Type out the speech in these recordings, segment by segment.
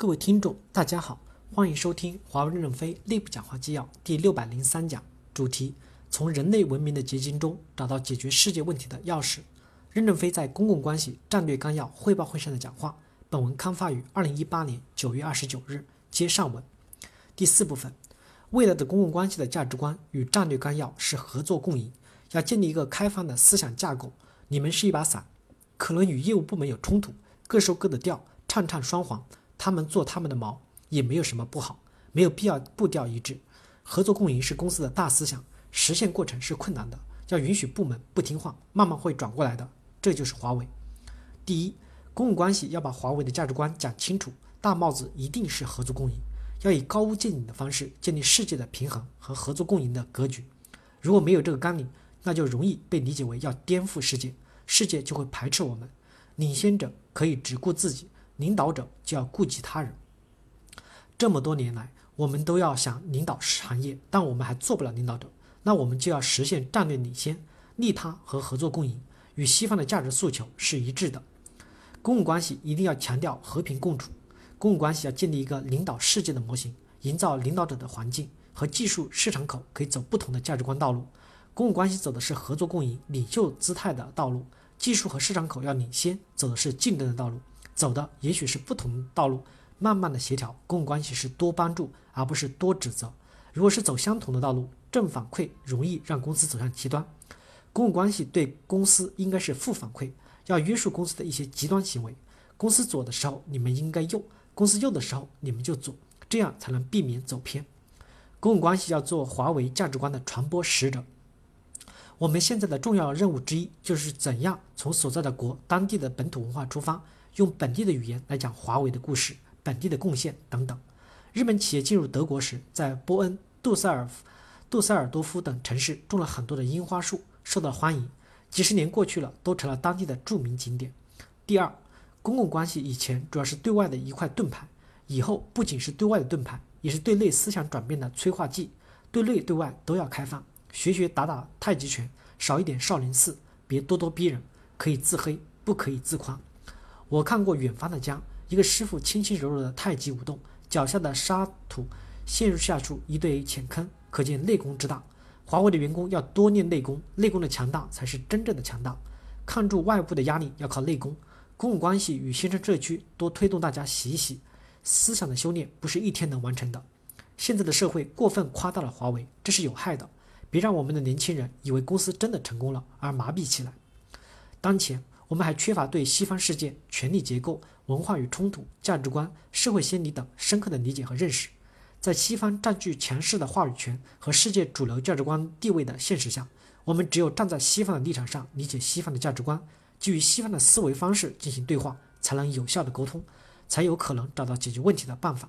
各位听众，大家好，欢迎收听华为任正非内部讲话纪要第六百零三讲，主题：从人类文明的结晶中找到解决世界问题的钥匙。任正非在公共关系战略纲要汇报会上的讲话。本文刊发于二零一八年九月二十九日。接上文，第四部分，未来的公共关系的价值观与战略纲要是合作共赢，要建立一个开放的思想架构。你们是一把伞，可能与业务部门有冲突，各收各的调，唱唱双簧。他们做他们的毛也没有什么不好，没有必要步调一致。合作共赢是公司的大思想，实现过程是困难的，要允许部门不听话，慢慢会转过来的。这就是华为。第一，公共关系要把华为的价值观讲清楚，大帽子一定是合作共赢，要以高屋建瓴的方式建立世界的平衡和合作共赢的格局。如果没有这个纲领，那就容易被理解为要颠覆世界，世界就会排斥我们。领先者可以只顾自己。领导者就要顾及他人。这么多年来，我们都要想领导行业，但我们还做不了领导者。那我们就要实现战略领先、利他和合作共赢，与西方的价值诉求是一致的。公共关系一定要强调和平共处。公共关系要建立一个领导世界的模型，营造领导者的环境和技术市场口可以走不同的价值观道路。公共关系走的是合作共赢、领袖姿态的道路，技术和市场口要领先，走的是竞争的道路。走的也许是不同道路，慢慢的协调公共关系是多帮助而不是多指责。如果是走相同的道路，正反馈容易让公司走向极端。公共关系对公司应该是负反馈，要约束公司的一些极端行为。公司左的时候你们应该右，公司右的时候你们就左，这样才能避免走偏。公共关系要做华为价值观的传播使者。我们现在的重要任务之一就是怎样从所在的国当地的本土文化出发。用本地的语言来讲华为的故事、本地的贡献等等。日本企业进入德国时，在波恩、杜塞尔夫、杜塞尔多夫等城市种了很多的樱花树，受到欢迎。几十年过去了，都成了当地的著名景点。第二，公共关系以前主要是对外的一块盾牌，以后不仅是对外的盾牌，也是对内思想转变的催化剂。对内对外都要开放，学学打打太极拳，少一点少林寺，别咄咄逼人，可以自黑，不可以自夸。我看过远方的家，一个师傅轻轻柔柔的太极舞动，脚下的沙土陷入下处一对浅坑，可见内功之大。华为的员工要多练内功，内功的强大才是真正的强大。抗住外部的压力要靠内功。公共关系与新生社区多推动大家洗一洗思想的修炼，不是一天能完成的。现在的社会过分夸大了华为，这是有害的。别让我们的年轻人以为公司真的成功了而麻痹起来。当前。我们还缺乏对西方世界权力结构、文化与冲突、价值观、社会心理等深刻的理解和认识。在西方占据强势的话语权和世界主流价值观地位的现实下，我们只有站在西方的立场上，理解西方的价值观，基于西方的思维方式进行对话，才能有效的沟通，才有可能找到解决问题的办法。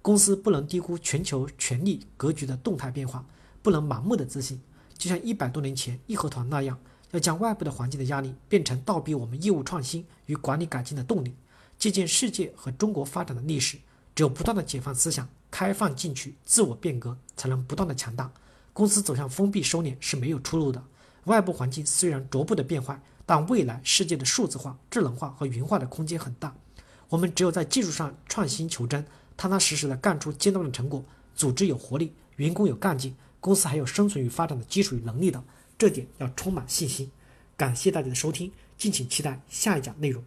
公司不能低估全球权力格局的动态变化，不能盲目的自信，就像一百多年前义和团那样。要将外部的环境的压力变成倒逼我们业务创新与管理改进的动力，借鉴世界和中国发展的历史，只有不断的解放思想、开放进取、自我变革，才能不断的强大。公司走向封闭收敛是没有出路的。外部环境虽然逐步的变坏，但未来世界的数字化、智能化和云化的空间很大。我们只有在技术上创新求真，踏踏实实的干出阶段的成果，组织有活力，员工有干劲，公司还有生存与发展的基础与能力的。这点要充满信心。感谢大家的收听，敬请期待下一讲内容。